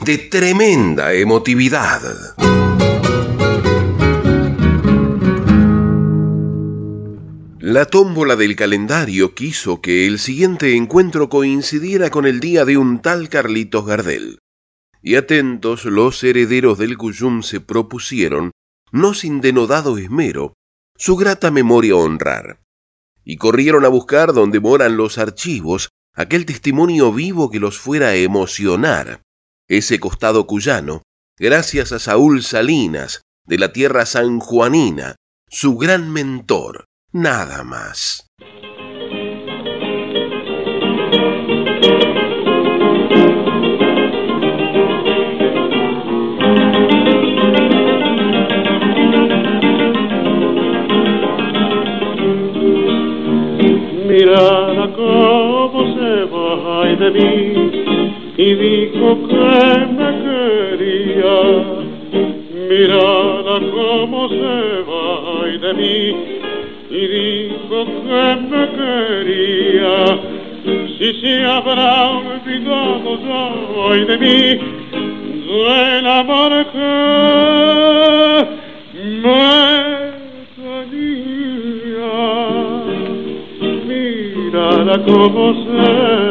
de tremenda emotividad. La tómbola del calendario quiso que el siguiente encuentro coincidiera con el día de un tal Carlitos Gardel. Y atentos los herederos del Cuyum se propusieron, no sin denodado esmero, su grata memoria honrar. Y corrieron a buscar donde moran los archivos aquel testimonio vivo que los fuera a emocionar. Ese costado cuyano, gracias a Saúl Salinas, de la tierra sanjuanina, su gran mentor, nada más. Mirada cómo se de mí y dijo que me quería. Mirada cómo se va de mí y dijo que me quería. Si se habrá olvidado ya hoy de mí, del amor que me tenía. Mírala cómo se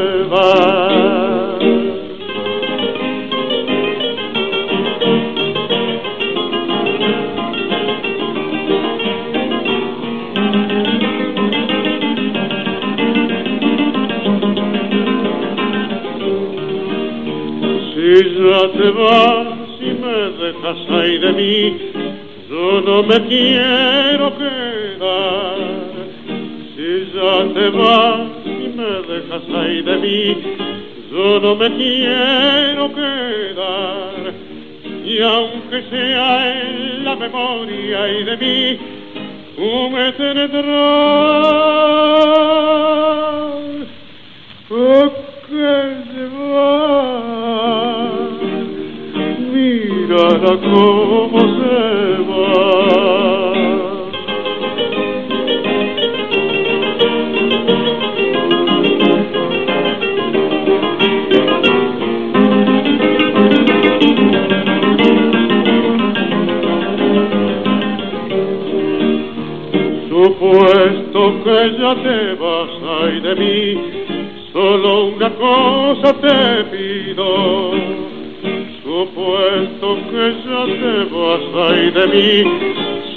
ya te vas y me dejas ahí de mí, yo no me quiero quedar. Si ya te vas y me dejas ahí de mí, yo no me quiero quedar. Y aunque sea en la memoria y de mí, tú me tendrás. Supuesto que ya te vas ay de mí, solo una cosa te pido. Ya te vas ay de mí,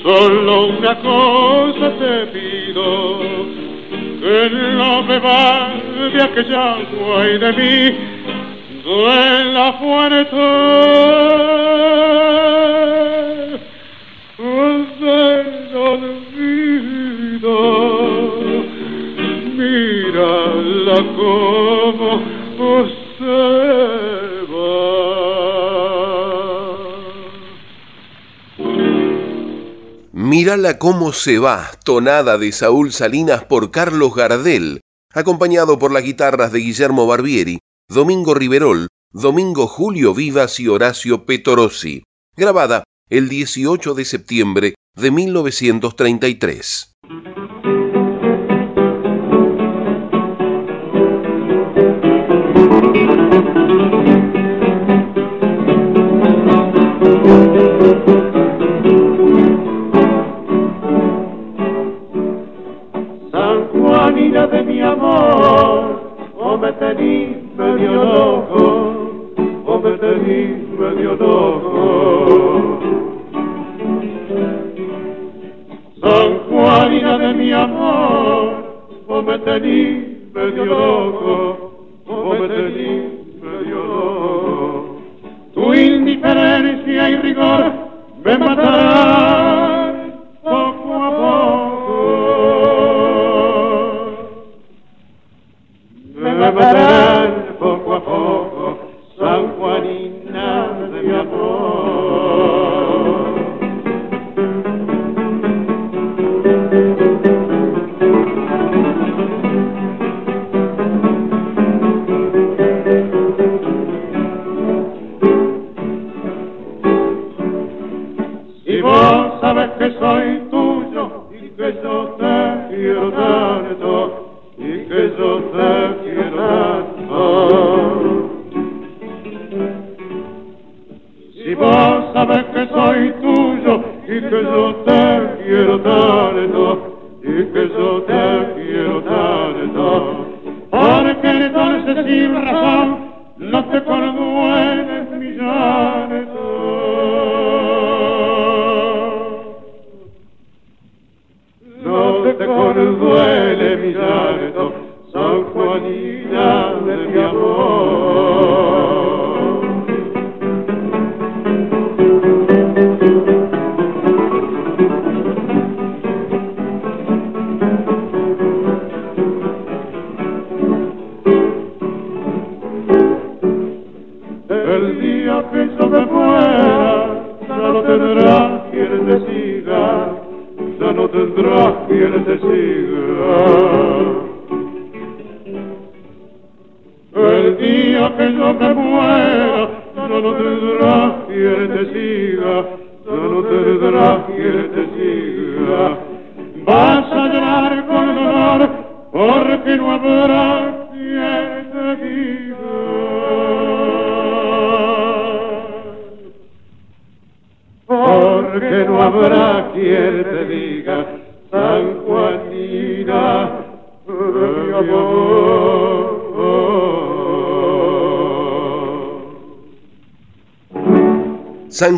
solo una cosa te pido. Que no me de aquella agua ay de mí, duela fuerte Cómo se va, tonada de Saúl Salinas por Carlos Gardel, acompañado por las guitarras de Guillermo Barbieri, Domingo Riverol, Domingo Julio Vivas y Horacio Petorossi, grabada el 18 de septiembre de 1933. Amor, o me tení medio loco, o me tení medio loco. San Juanina de mi amor, o me tení medio loco, o me tení medio loco. Tu indiferencia y rigor me matarán rivelerà poco a poco San Juanina de mi amor. Si vos sabes que soy tuyo y que yo te quiero tanto y que yo te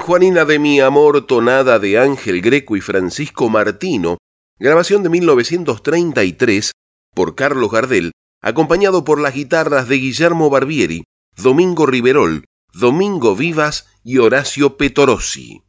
Juanina de mi amor, tonada de Ángel Greco y Francisco Martino, grabación de 1933 por Carlos Gardel, acompañado por las guitarras de Guillermo Barbieri, Domingo Riverol, Domingo Vivas y Horacio Petorossi.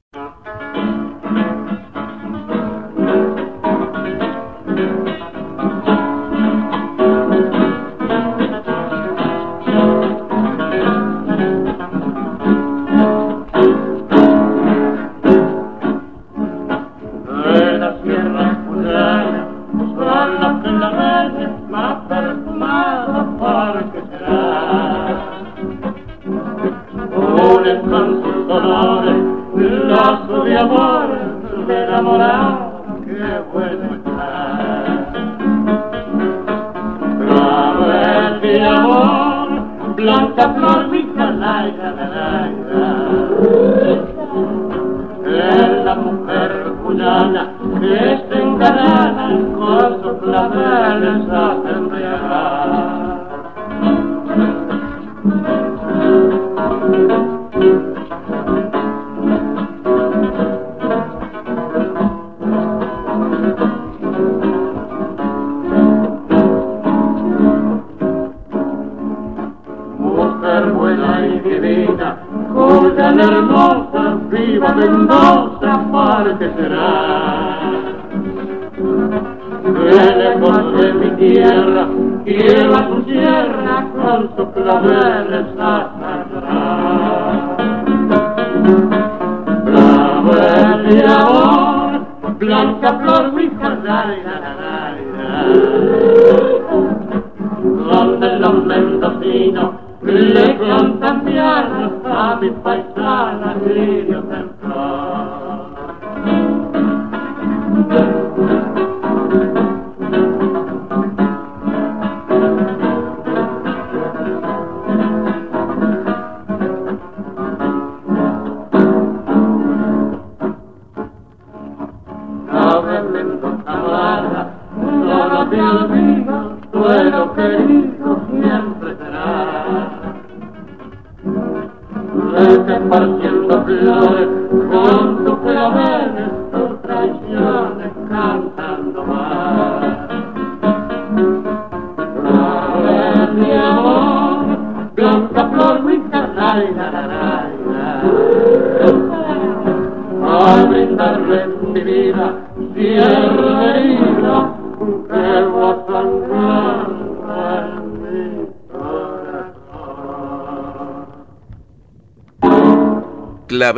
Hoy paisana, que Dios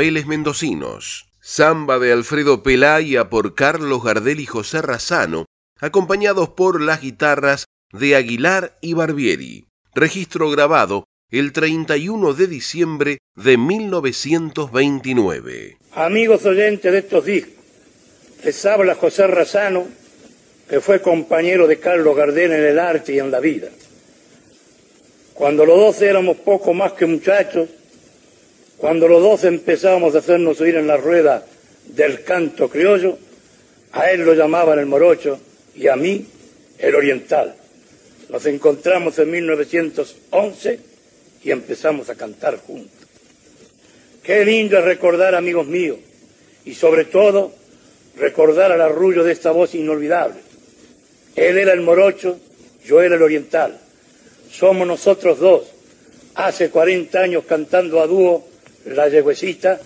Mendocinos, samba de Alfredo Pelaya por Carlos Gardel y José Razano, acompañados por las guitarras de Aguilar y Barbieri. Registro grabado el 31 de diciembre de 1929. Amigos oyentes de estos discos, les habla José Razano, que fue compañero de Carlos Gardel en el arte y en la vida. Cuando los dos éramos poco más que muchachos, cuando los dos empezábamos a hacernos oír en la rueda del canto criollo, a él lo llamaban el morocho y a mí el oriental. Nos encontramos en 1911 y empezamos a cantar juntos. Qué lindo es recordar, amigos míos, y sobre todo recordar al arrullo de esta voz inolvidable. Él era el morocho, yo era el oriental. Somos nosotros dos, hace 40 años cantando a dúo la yegüecita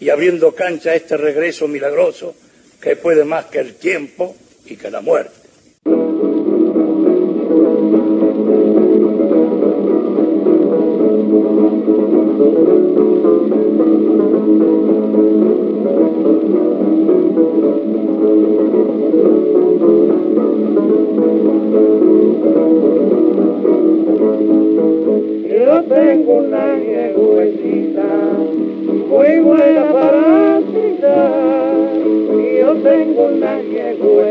y abriendo cancha a este regreso milagroso que puede más que el tiempo y que la muerte. Tengo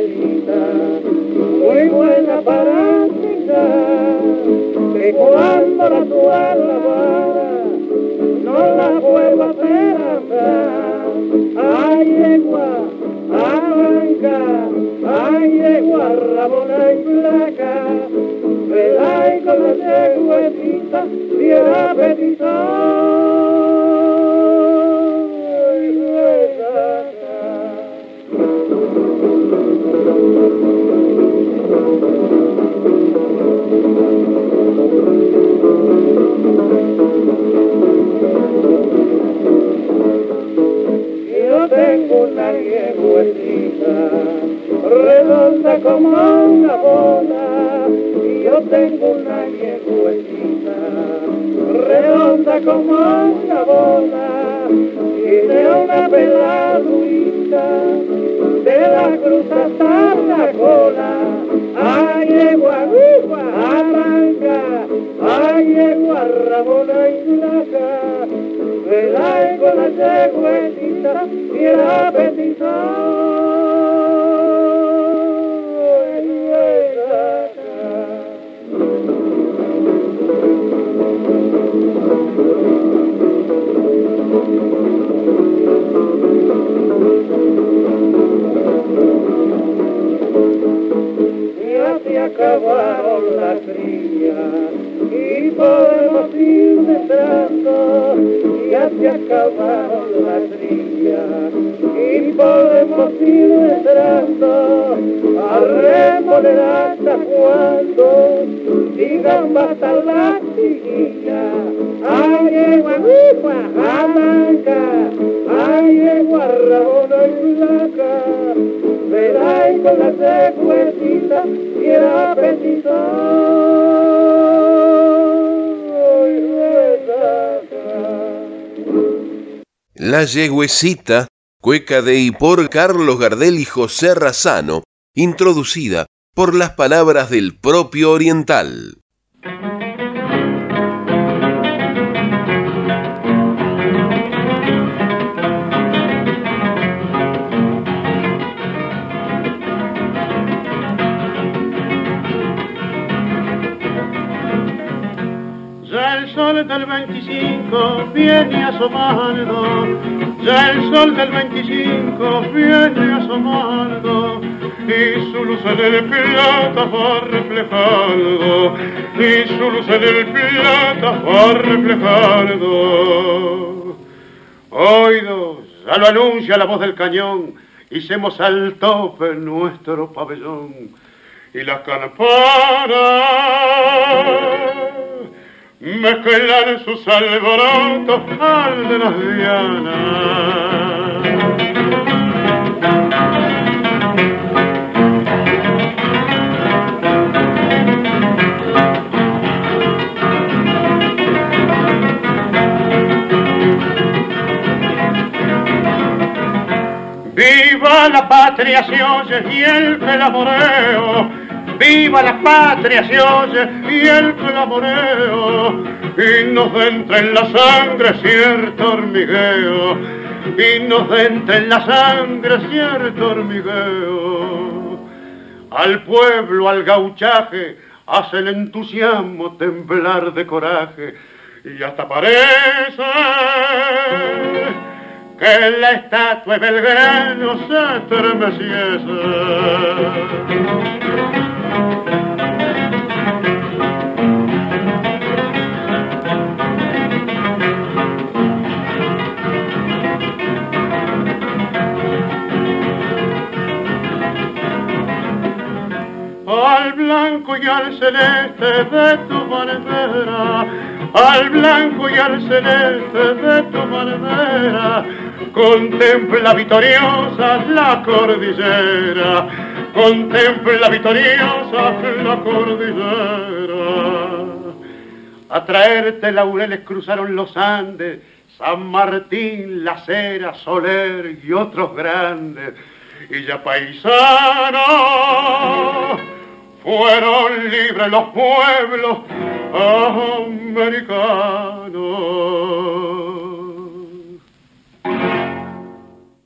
cola. Ay, yegua, yegua, arranca, ay, yegua, rabona y blanca. Velay con la yeguecita y el apetito. Ya se acabaron las crías y podemos ir detrás. Ya se acabaron las crías y podemos ir detrás. Arrémosle hasta cuando digan basta la chiquilla. Ay, yegua, yegua, amanca, ay, yegua, rabona y blanca. Con la secuecita y. La Yegüecita, cueca de y por Carlos Gardel y José Razano, introducida por las palabras del propio oriental. Del 25 viene asomando, ya el sol del 25 viene asomando, y su luz en el plata va reflejando, y su luz en el plata va reflejando. Oídos, ya lo anuncia la voz del cañón, hicimos al tope nuestro pabellón, y las campanas mezclan sus alborotos al de las dianas. Viva la patria se oye y el clamoreo, viva la patria se oye y el clamoreo, y nos entra en la sangre cierto hormigueo, y nos entra en la sangre cierto hormigueo. Al pueblo, al gauchaje, hace el entusiasmo temblar de coraje, y hasta parece que la estatua de Belgrano se estremeciese. Al blanco y al celeste de tu bandera, al blanco y al celeste de tu bandera, contempla victoriosa la cordillera, contempla victoriosa la cordillera. a traerte laureles cruzaron los Andes, San Martín, La Cera, Soler y otros grandes. Y ya paisanos fueron libres los pueblos americanos.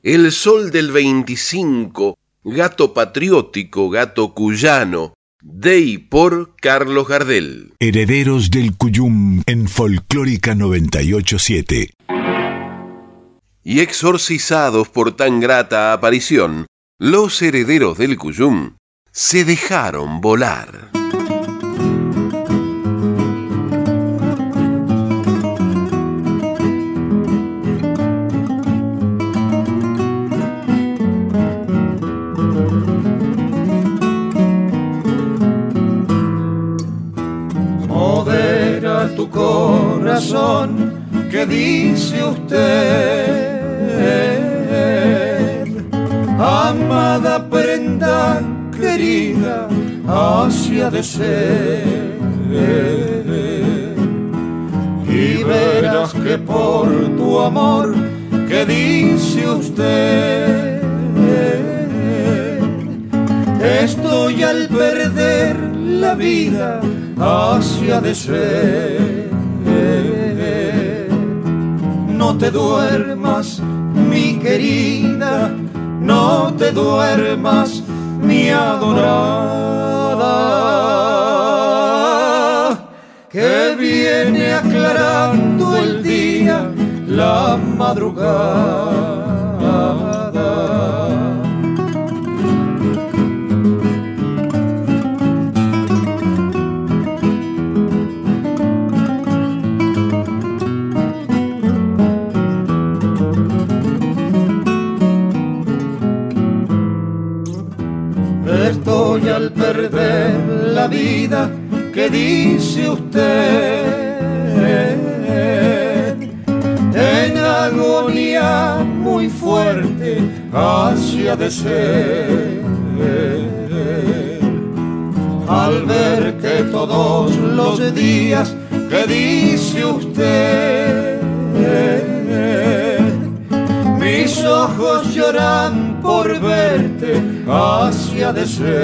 El sol del 25, gato patriótico, gato cuyano, de y por Carlos Gardel. Herederos del Cuyum en Folclórica 987. Y exorcizados por tan grata aparición, los herederos del Cuyum se dejaron volar. Modera tu corazón, que dice usted? Amada prenda querida, hacia de ser. Y verás que por tu amor, que dice usted? Estoy al perder la vida hacia de ser. No te duermas, mi querida, no te duermas, mi adorada, que viene aclarando el día, la madrugada. Usted? En agonía muy fuerte hacia de ser. Al ver que todos los días, que dice usted? Mis ojos lloran por verte hacia de ser.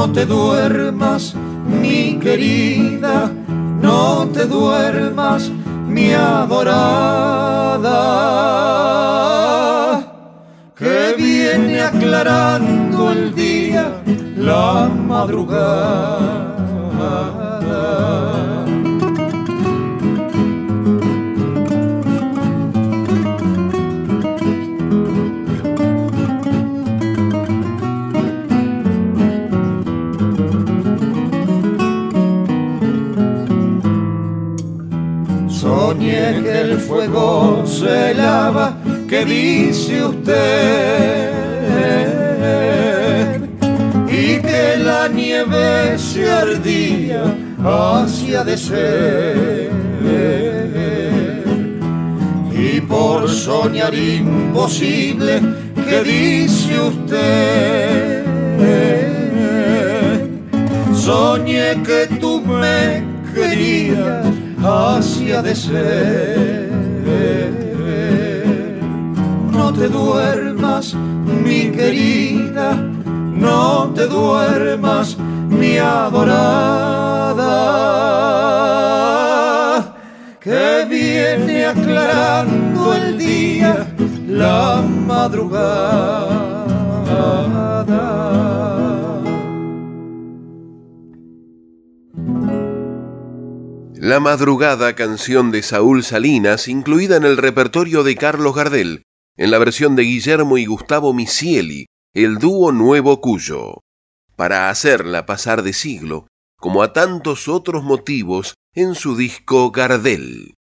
No te duermas, mi querida, no te duermas, mi adorada, que viene aclarando el día, la madrugada. Se lava, que dice usted, y que la nieve se ardía hacia de ser. Y por soñar imposible, que dice usted, soñé que tú me querías hacia de ser. No te duermas, mi querida, no te duermas, mi adorada, que viene aclarando el día, la madrugada. La madrugada canción de Saúl Salinas, incluida en el repertorio de Carlos Gardel, en la versión de Guillermo y Gustavo Misieli, el dúo Nuevo Cuyo, para hacerla pasar de siglo, como a tantos otros motivos en su disco Gardel.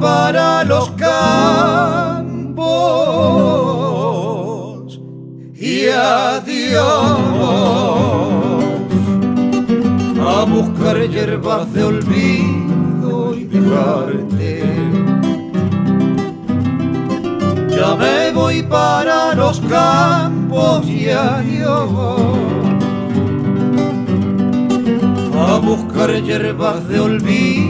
Para los campos. Y adiós. A buscar hierbas de olvido y dejarte. Ya me voy para los campos y adiós. A buscar hierbas de olvido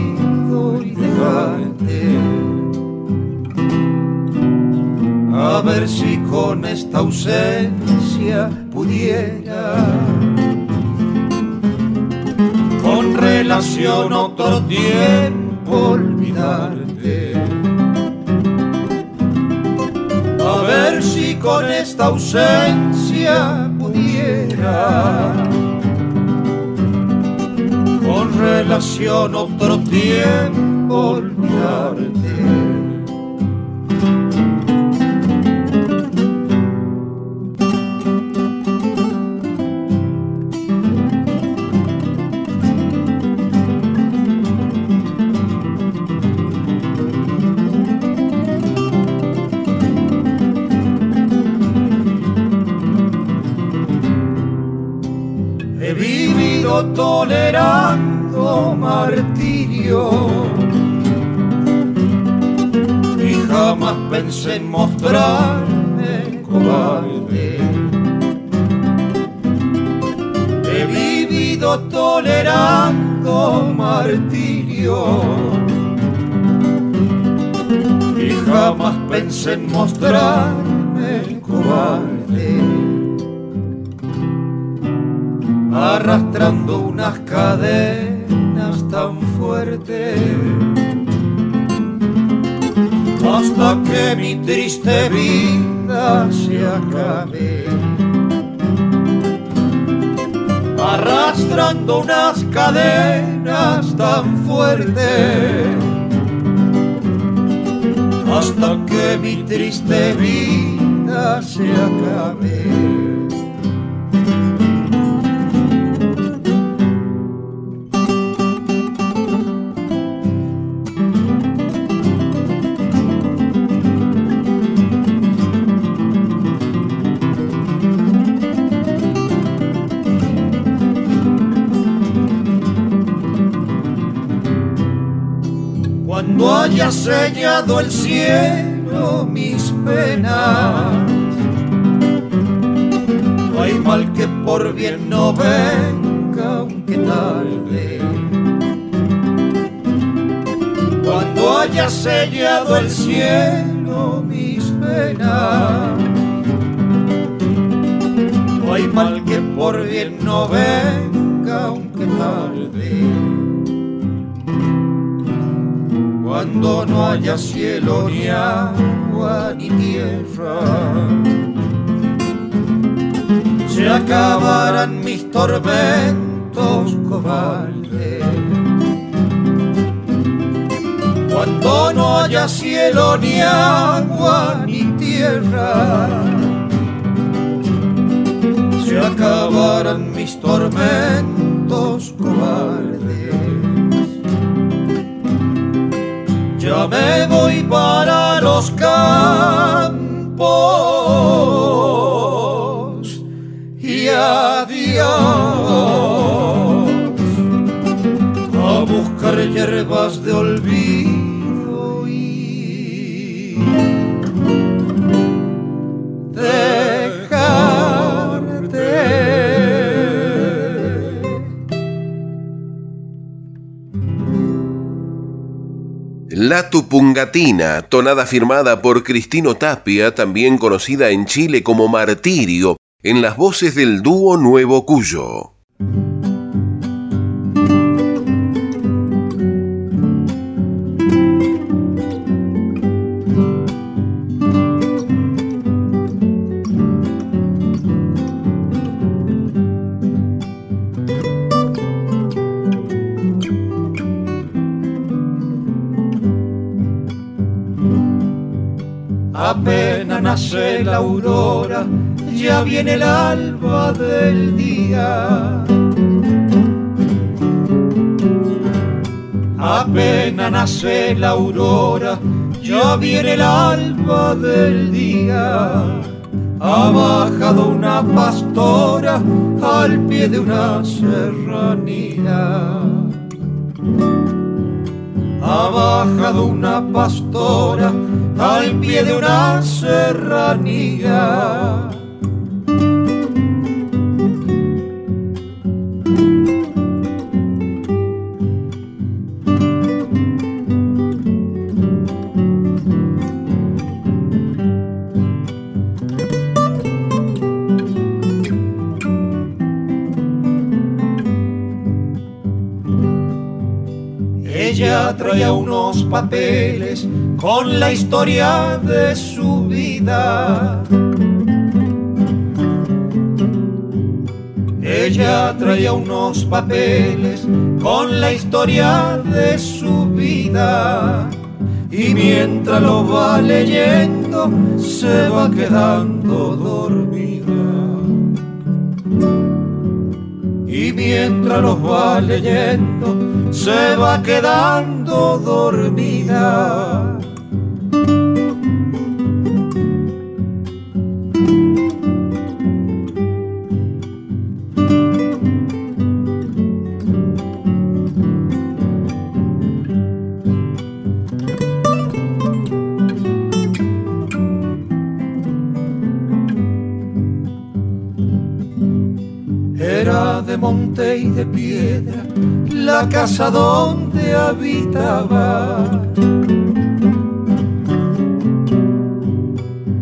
A ver si con esta ausencia pudiera. Con relación otro tiempo olvidarte. A ver si con esta ausencia pudiera. Con relación otro tiempo olvidarte. En mostrarme cobarde. He vivido tolerando martirio y jamás pensé en mostrarme cobarde arrastrando que mi triste vida se acabe. Arrastrando unas cadenas tan fuertes hasta que mi triste vida se acabe. Cuando haya sellado el cielo mis penas, no hay mal que por bien no venga, aunque tarde. Cuando haya sellado el cielo mis penas, no hay mal que por bien no venga, cuando no haya cielo ni agua ni tierra. Se acabarán mis tormentos cobardes. Cuando no haya cielo ni agua ni tierra. Se acabarán mis tormentos cobardes. Me voy para los campos. Y adiós. A buscar hierbas de olvido La Tupungatina, tonada firmada por Cristino Tapia, también conocida en Chile como Martirio, en las voces del dúo Nuevo Cuyo. Ya viene el alba del día. Apenas nace la aurora, ya viene el alba del día. Ha bajado una pastora al pie de una serranía. Ha bajado una pastora al pie de una serranía. Papeles con la historia de su vida. Ella traía unos papeles con la historia de su vida. Y mientras lo va leyendo, se va quedando dormida. Y mientras lo va leyendo, se va quedando dormida. La casa donde habitaba.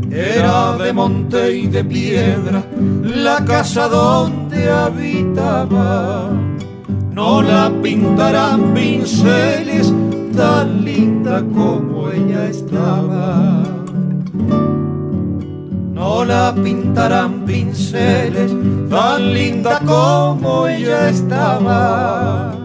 Era de monte y de piedra la casa donde habitaba. No la pintarán pinceles tan linda como ella estaba. No la pintarán pinceles tan linda como ella estaba.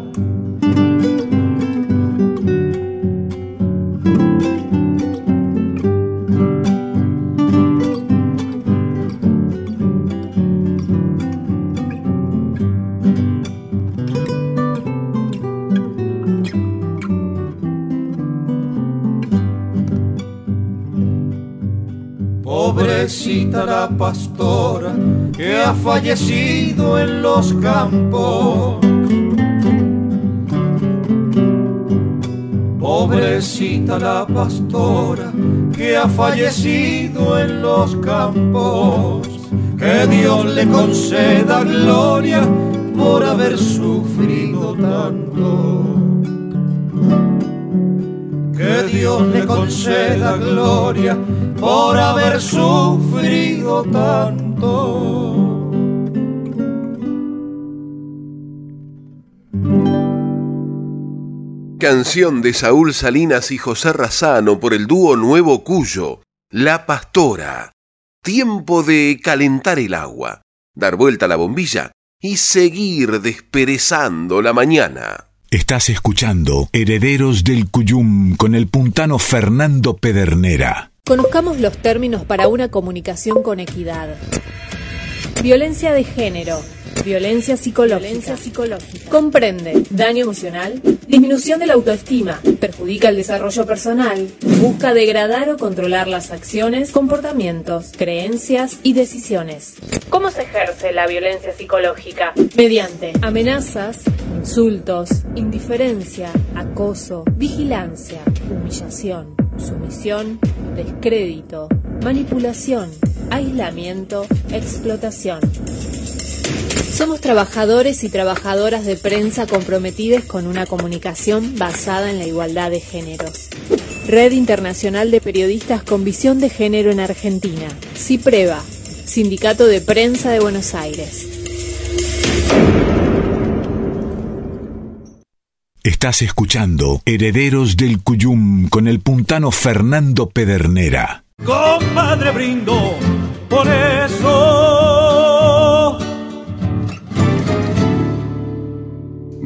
Ha fallecido en los campos. Pobrecita la pastora que ha fallecido en los campos. Que Dios le conceda gloria por haber sufrido tanto. Que Dios le conceda gloria por haber sufrido tanto. Canción de Saúl Salinas y José Razano por el dúo Nuevo Cuyo, La Pastora. Tiempo de calentar el agua, dar vuelta a la bombilla y seguir desperezando la mañana. Estás escuchando Herederos del Cuyum con el puntano Fernando Pedernera. Conozcamos los términos para una comunicación con equidad. Violencia de género. Violencia psicológica. psicológica. Comprende daño emocional, disminución de la autoestima, perjudica el desarrollo personal, busca degradar o controlar las acciones, comportamientos, creencias y decisiones. ¿Cómo se ejerce la violencia psicológica? Mediante amenazas, insultos, indiferencia, acoso, vigilancia, humillación, sumisión, descrédito, manipulación, aislamiento, explotación. Somos trabajadores y trabajadoras de prensa comprometidos con una comunicación basada en la igualdad de géneros. Red Internacional de Periodistas con Visión de Género en Argentina. CIPREVA, Sindicato de Prensa de Buenos Aires. Estás escuchando Herederos del Cuyum con el puntano Fernando Pedernera. Compadre brindo por eso.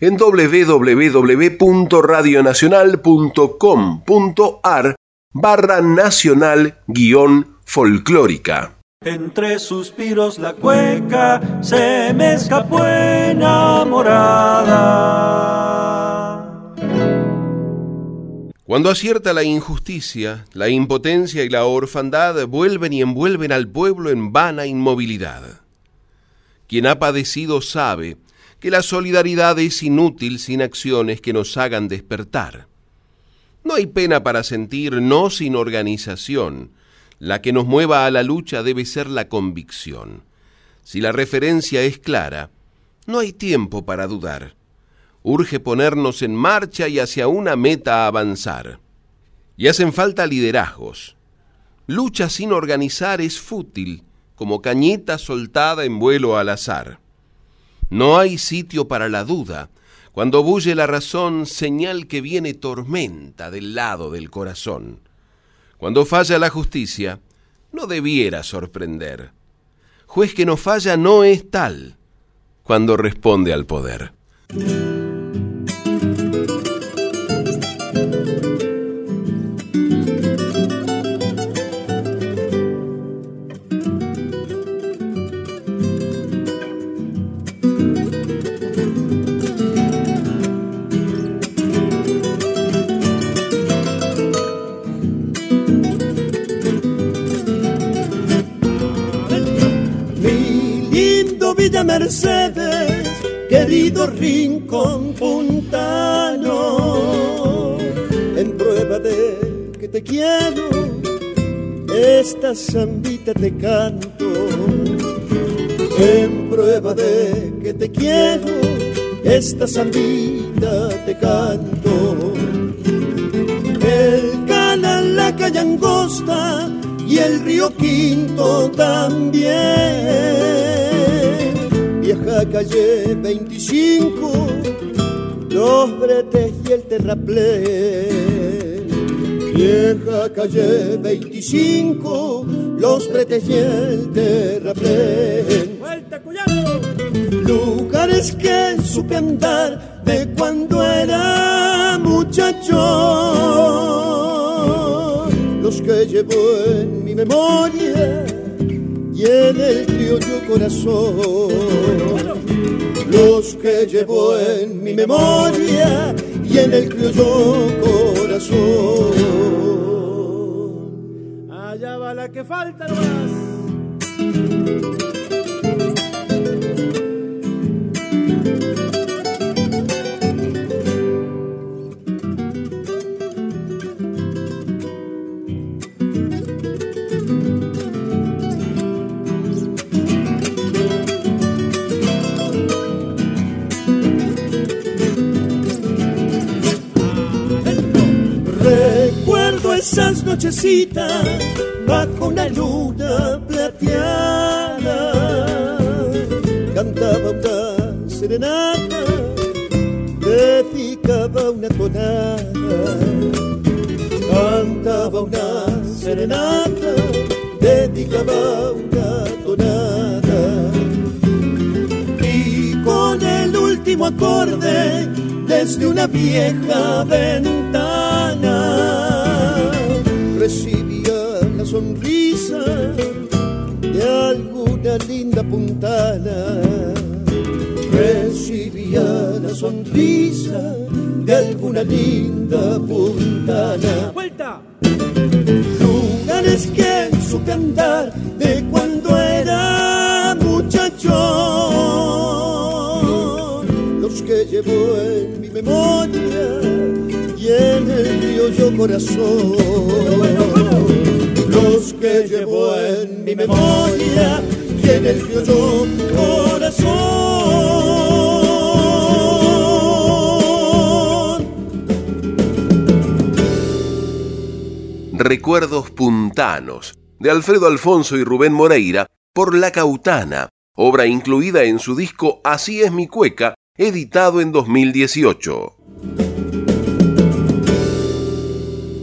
en www.radionacional.com.ar barra nacional guion folclórica. Entre suspiros la cueca se me escapó enamorada. Cuando acierta la injusticia, la impotencia y la orfandad vuelven y envuelven al pueblo en vana inmovilidad. Quien ha padecido sabe que la solidaridad es inútil sin acciones que nos hagan despertar. No hay pena para sentir, no sin organización. La que nos mueva a la lucha debe ser la convicción. Si la referencia es clara, no hay tiempo para dudar. Urge ponernos en marcha y hacia una meta avanzar. Y hacen falta liderazgos. Lucha sin organizar es fútil, como cañita soltada en vuelo al azar. No hay sitio para la duda. Cuando bulle la razón, señal que viene tormenta del lado del corazón. Cuando falla la justicia, no debiera sorprender. Juez que no falla no es tal cuando responde al poder. Mercedes, querido rincón puntano, en prueba de que te quiero, esta zambita te canto. En prueba de que te quiero, esta zambita te canto. El canal, la calle angosta y el río Quinto también vieja calle 25, los bretes y el terraplén. Vieja calle 25, los bretes y el terraplén. ¡Vuelta, Lugares que supe andar de cuando era muchacho, los que llevo en mi memoria en el criollo corazón. Los que llevo en mi memoria y en el criollo corazón. Allá va la que falta nomás. Esas nochecitas bajo una luna plateada. Cantaba una serenata, dedicaba una tonada, cantaba una serenata, dedicaba una tonada. Y con el último acorde desde una vieja ventana de alguna linda puntana. Recibía la sonrisa de alguna linda puntana. ¡Vuelta! Lugares que supe andar de cuando era muchacho. Los que llevo en mi memoria y en el criollo corazón. Que llevo en mi memoria y en el criollo corazón. Recuerdos puntanos de Alfredo Alfonso y Rubén Moreira por La Cautana, obra incluida en su disco Así es mi cueca, editado en 2018.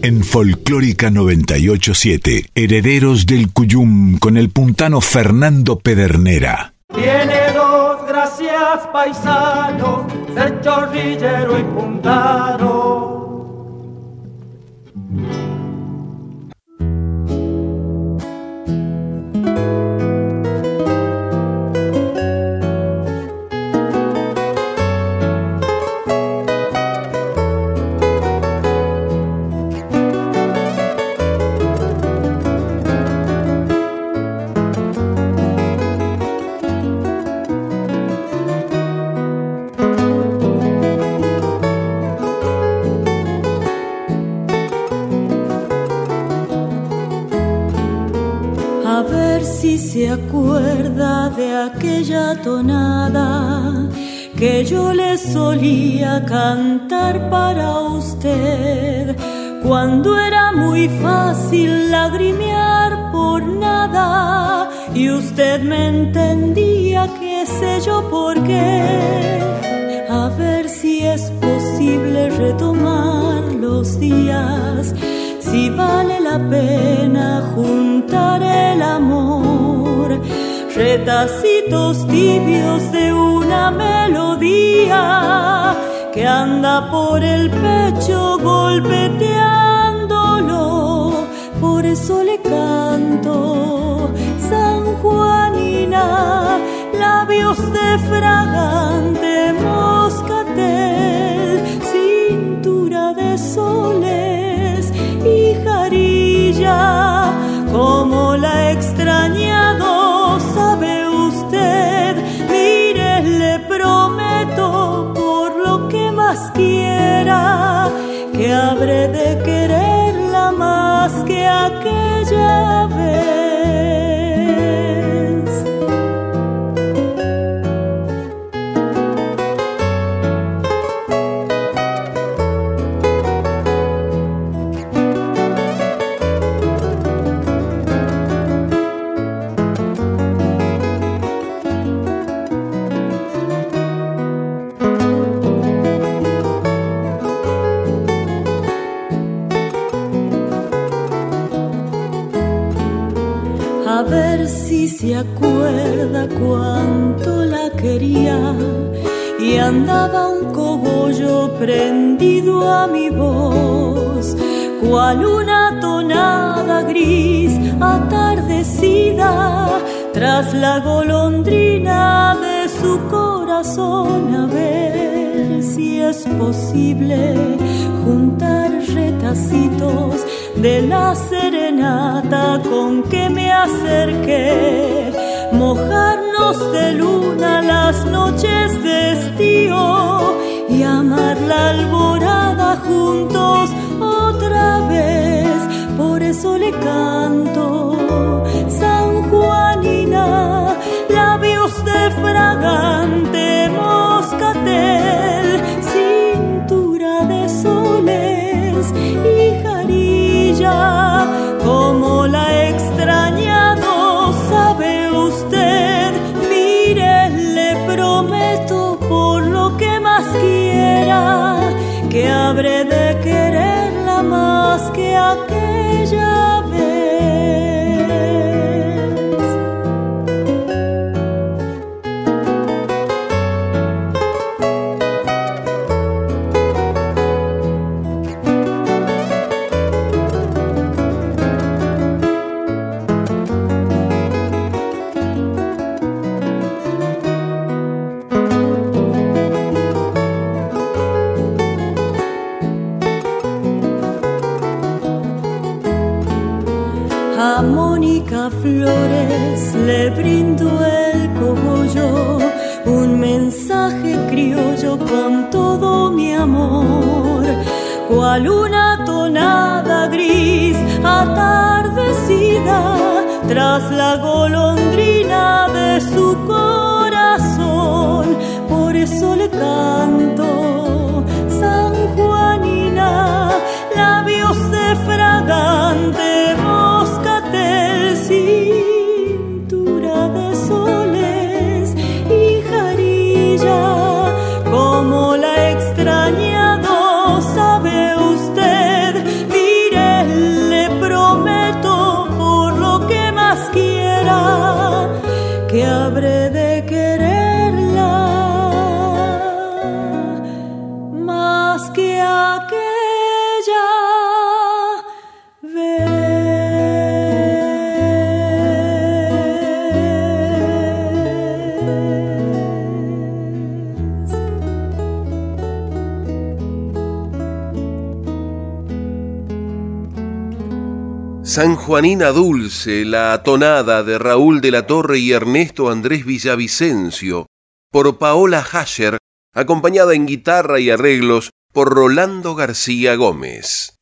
En Folclórica 987, Herederos del Cuyum con el puntano Fernando Pedernera. Tiene dos gracias paisanos, ser chorrillero y puntano. Tonada que yo le solía cantar para usted cuando era muy fácil lagrimear por nada y usted me entendía, qué sé yo por qué. A ver si es posible retomar los días, si vale la pena juntar el amor retacitos tibios de una melodía que anda por el pecho golpeteándolo, por eso le canto San Juanina, labios de fragante moscatel, cintura de soles habré de quererla más que aquella la golondrina de su corazón a ver si es posible juntar retacitos de la serenata con que me acerqué mojarnos de luna las noches de estío y amar la alborada juntos otra vez. Por eso le canto love. San Juanina Dulce, la tonada de Raúl de la Torre y Ernesto Andrés Villavicencio, por Paola Hasher, acompañada en guitarra y arreglos por Rolando García Gómez.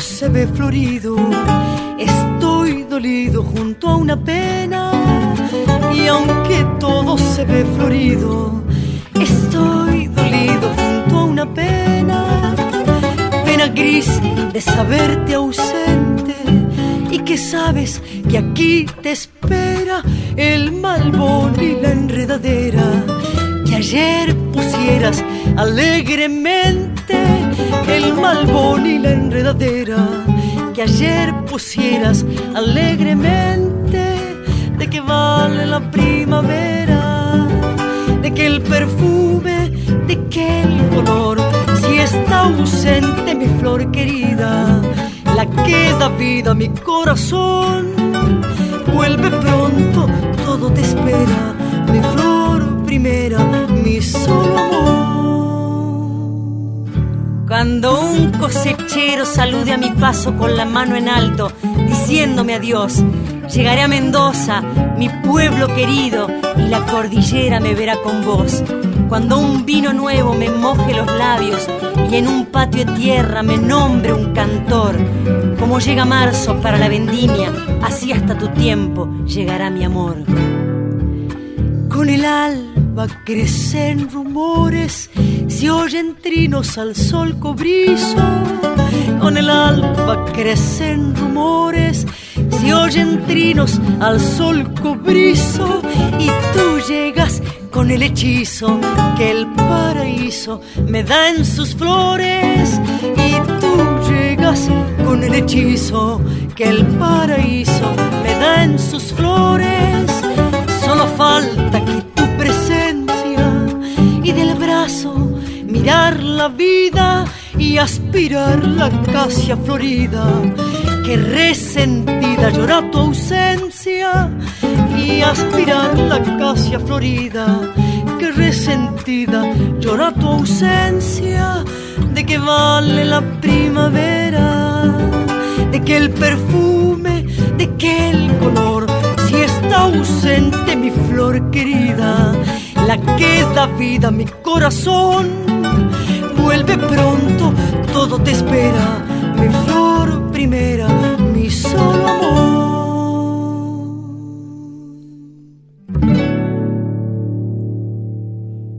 Se ve florido, estoy dolido junto a una pena. Y aunque todo se ve florido, estoy dolido junto a una pena. Pena gris de saberte ausente. Y que sabes que aquí te espera el malbón y la enredadera. Que ayer pusieras alegremente el malbón y la enredadera que ayer pusieras alegremente de que vale la primavera de que el perfume de que el color si está ausente mi flor querida, la que da vida a mi corazón. Vuelve pronto, todo te espera, mi flor primera, mi solo amor. Cuando un cosechero salude a mi paso con la mano en alto, diciéndome adiós, llegaré a Mendoza, mi pueblo querido, y la cordillera me verá con vos. Cuando un vino nuevo me moje los labios y en un patio de tierra me nombre un cantor, como llega marzo para la vendimia, así hasta tu tiempo llegará mi amor. Con el crecen rumores, se oyen trinos al sol cobrizo. Con el alba crecen rumores, se oyen trinos al sol cobrizo. Y tú llegas con el hechizo que el paraíso me da en sus flores. Y tú llegas con el hechizo que el paraíso me da en sus flores. Solo falta que mirar la vida y aspirar la acacia florida. Que resentida llora tu ausencia y aspirar la acacia florida. Que resentida llora tu ausencia. De que vale la primavera, de que el perfume, de que el color si está ausente mi flor querida, la que da vida mi corazón. Vuelve pronto, todo te espera, mi flor primera, mi solo amor.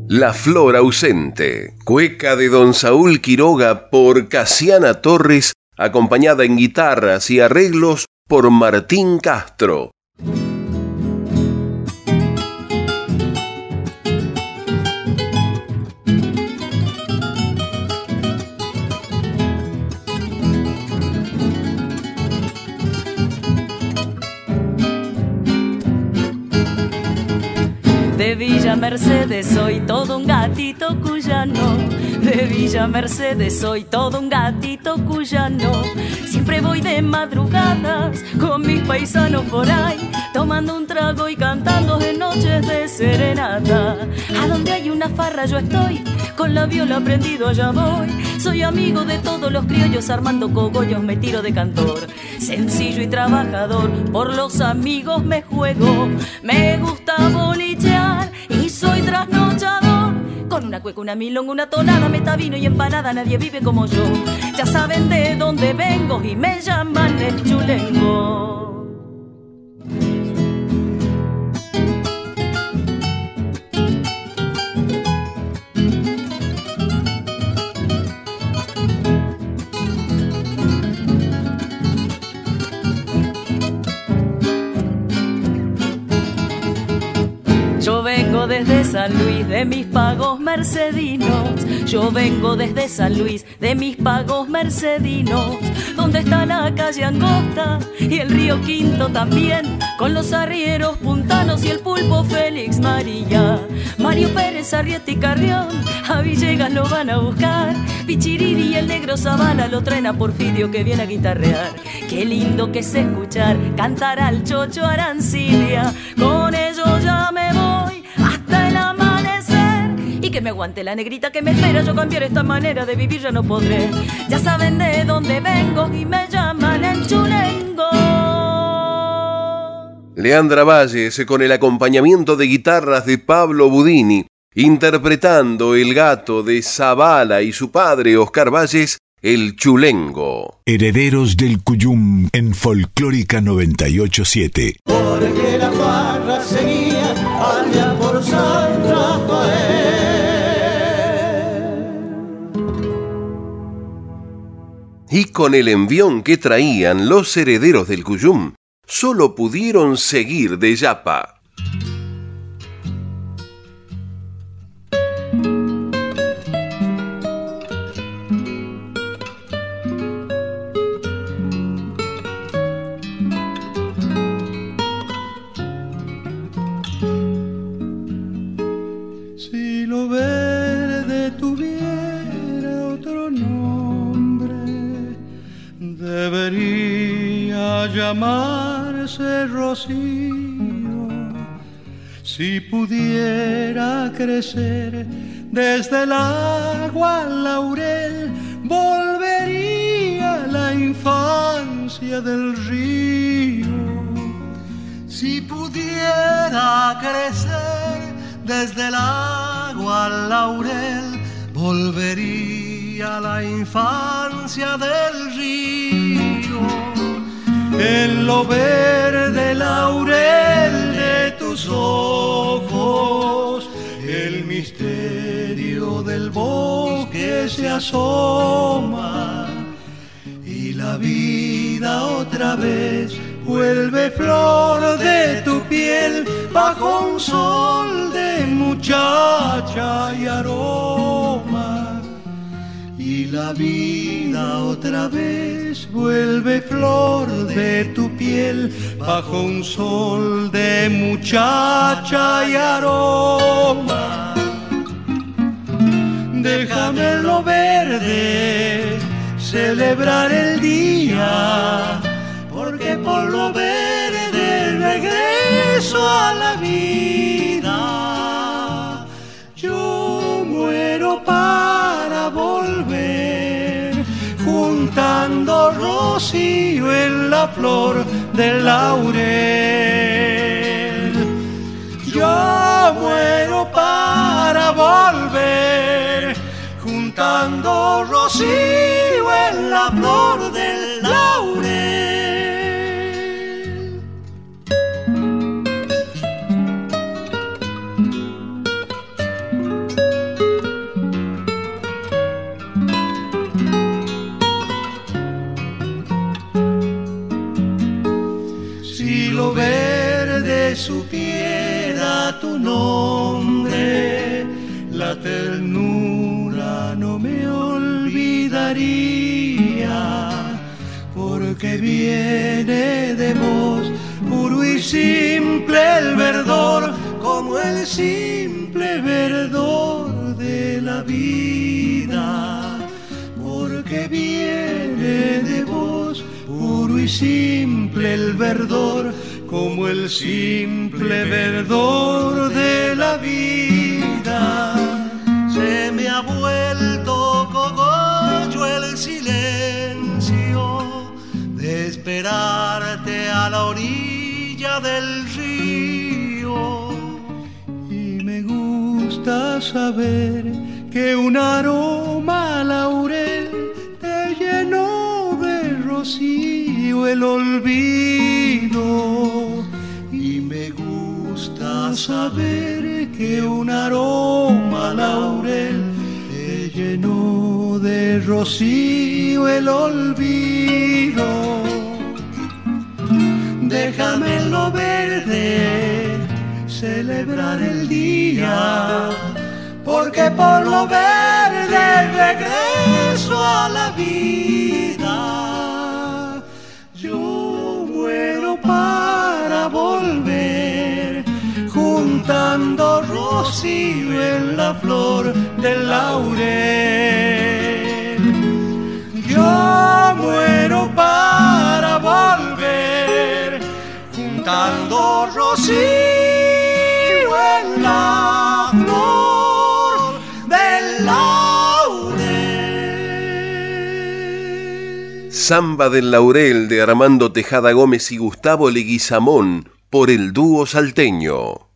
La flor ausente, cueca de don Saúl Quiroga por Casiana Torres, acompañada en guitarras y arreglos por Martín Castro. Villa Mercedes soy todo un gatito cuyano. De Villa Mercedes soy todo un gatito cuyano. Siempre voy de madrugadas con mis paisanos por ahí, tomando un trago y cantando en noches de serenata. A donde hay una farra yo estoy, con la viola prendido allá voy. Soy amigo de todos los criollos, armando cogollos me tiro de cantor. Sencillo y trabajador, por los amigos me juego. Me gusta bolichear y soy trasnochador. Con una cueca, una milonga, una tonada, metavino y empanada, nadie vive como yo. Ya saben de dónde vengo y me llaman el chulengo. Desde San Luis de mis pagos mercedinos. Yo vengo desde San Luis de mis pagos mercedinos. Donde está la calle Angosta y el río Quinto también. Con los arrieros puntanos y el pulpo Félix María. Mario Pérez, Arrieta y Carrión. A Villegas lo van a buscar. Pichiriri y el negro Zavala lo traen a Porfidio que viene a guitarrear. Qué lindo que es escuchar cantar al chocho Arancilia. Con ellos ya me voy que me aguante la negrita que me espera, yo cambiar esta manera de vivir ya no podré. Ya saben de dónde vengo y me llaman el chulengo. Leandra Valles con el acompañamiento de guitarras de Pablo Budini, interpretando el gato de Zavala y su padre Oscar Valles, el chulengo. Herederos del Cuyum en Folclórica 987. Porque la farra seguía allá por San Rafael. Y con el envión que traían los herederos del Cuyum, solo pudieron seguir de Yapa. Llamarse Rocío. Si pudiera crecer desde el agua al laurel, volvería la infancia del río. Si pudiera crecer desde el agua al laurel, volvería la infancia del río. En lo verde laurel de tus ojos, el misterio del bosque se asoma y la vida otra vez vuelve flor de tu piel bajo un sol de muchacha y aroma. La vida otra vez vuelve flor de tu piel bajo un sol de muchacha y aroma. Déjame lo verde celebrar el día porque por lo verde regreso a la vida. Yo muero para juntando rocío en la flor del laurel. Yo muero para volver, juntando rocío en la flor del porque viene de vos puro y simple el verdor, como el simple verdor de la vida, porque viene de vos puro y simple el verdor, como el simple verdor de la vida. Esperarte a la orilla del río. Y me gusta saber que un aroma laurel te llenó de rocío el olvido. Y me gusta saber que un aroma laurel te llenó de rocío el olvido. Déjame lo verde celebrar el día, porque por lo verde regreso a la vida. Yo muero para volver, juntando rocío en la flor del laurel. Yo muero rocío en la flor del laurel. Samba del Laurel de Armando Tejada Gómez y Gustavo Leguizamón por el dúo salteño.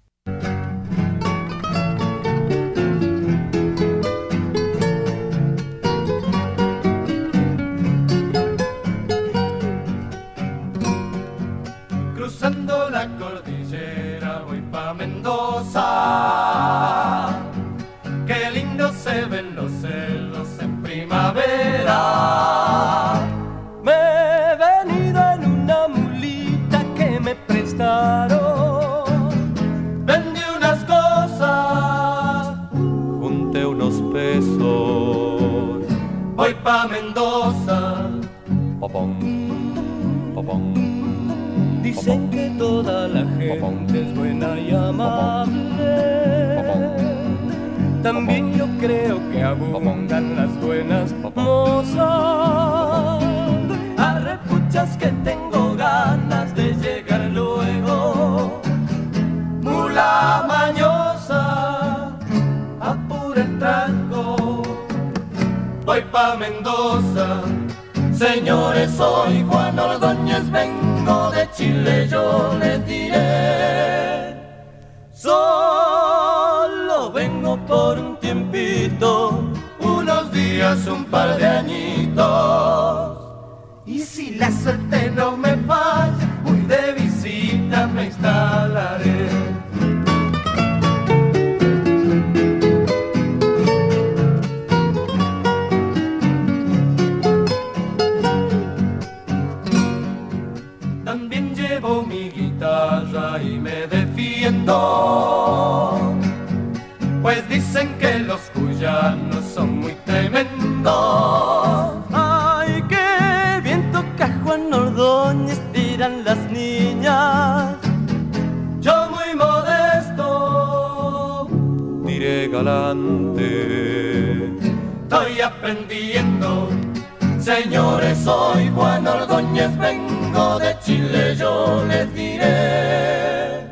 Soy Juan Ordóñez, vengo de Chile, yo les diré.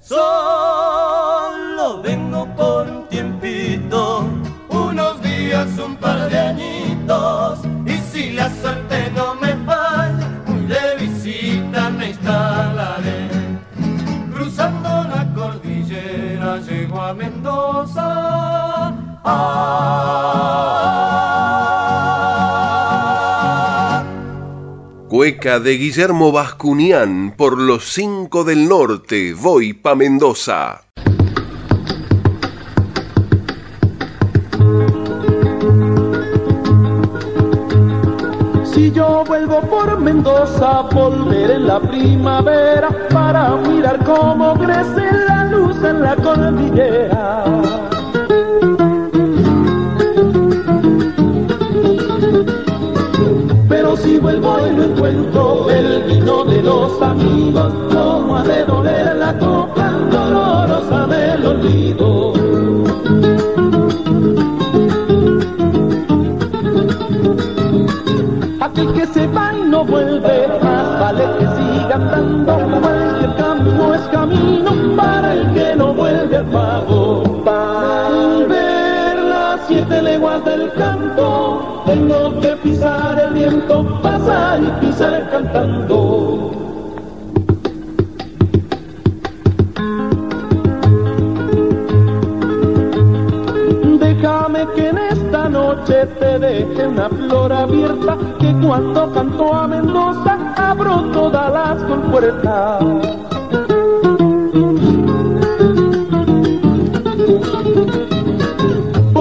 Solo vengo por un tiempito, unos días, un par de añitos. Y si la Cueca de Guillermo Bascunián por los cinco del norte, voy pa' Mendoza. Si yo vuelvo por Mendoza, volveré en la primavera para mirar cómo crece la luz en la cordillera. Si vuelvo y no encuentro el vino de los amigos, ¿cómo ha de doler la copa dolorosa del olvido? Aquel que se va y no vuelve, más vale que siga andando, cualquier camino es camino para el que no vuelve al siete leguas del canto, tengo que pisar el viento, pasar y pisar cantando. Déjame que en esta noche te deje una flor abierta, que cuando canto a Mendoza abro todas las compuertas.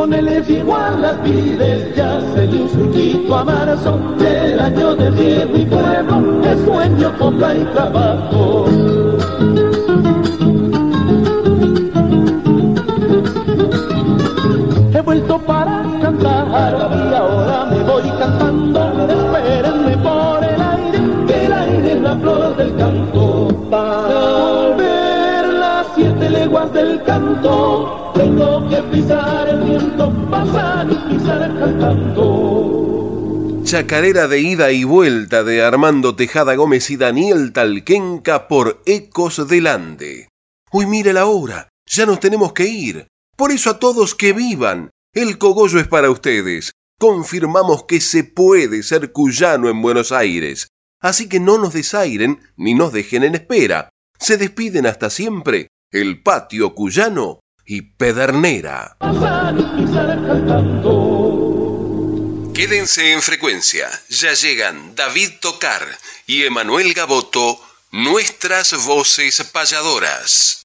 Ponele igual las pides, ya se dio un a marzo, del año de y pueblo, es sueño, compra y trabajo. He vuelto para cantar y ahora me voy cantando. Espérenme por el aire, que el aire es la flor del canto. Para ver las siete leguas del canto, tengo que pisar el viento, pasar y pisar cantando. Chacarera de ida y vuelta de Armando Tejada Gómez y Daniel Talquenca por Ecos del Ande. Uy, mire la hora, ya nos tenemos que ir. Por eso a todos que vivan, el cogollo es para ustedes. Confirmamos que se puede ser cuyano en Buenos Aires. Así que no nos desairen ni nos dejen en espera. Se despiden hasta siempre el patio cuyano y Pedernera. Quédense en frecuencia. Ya llegan David Tocar y Emanuel Gaboto, nuestras voces payadoras.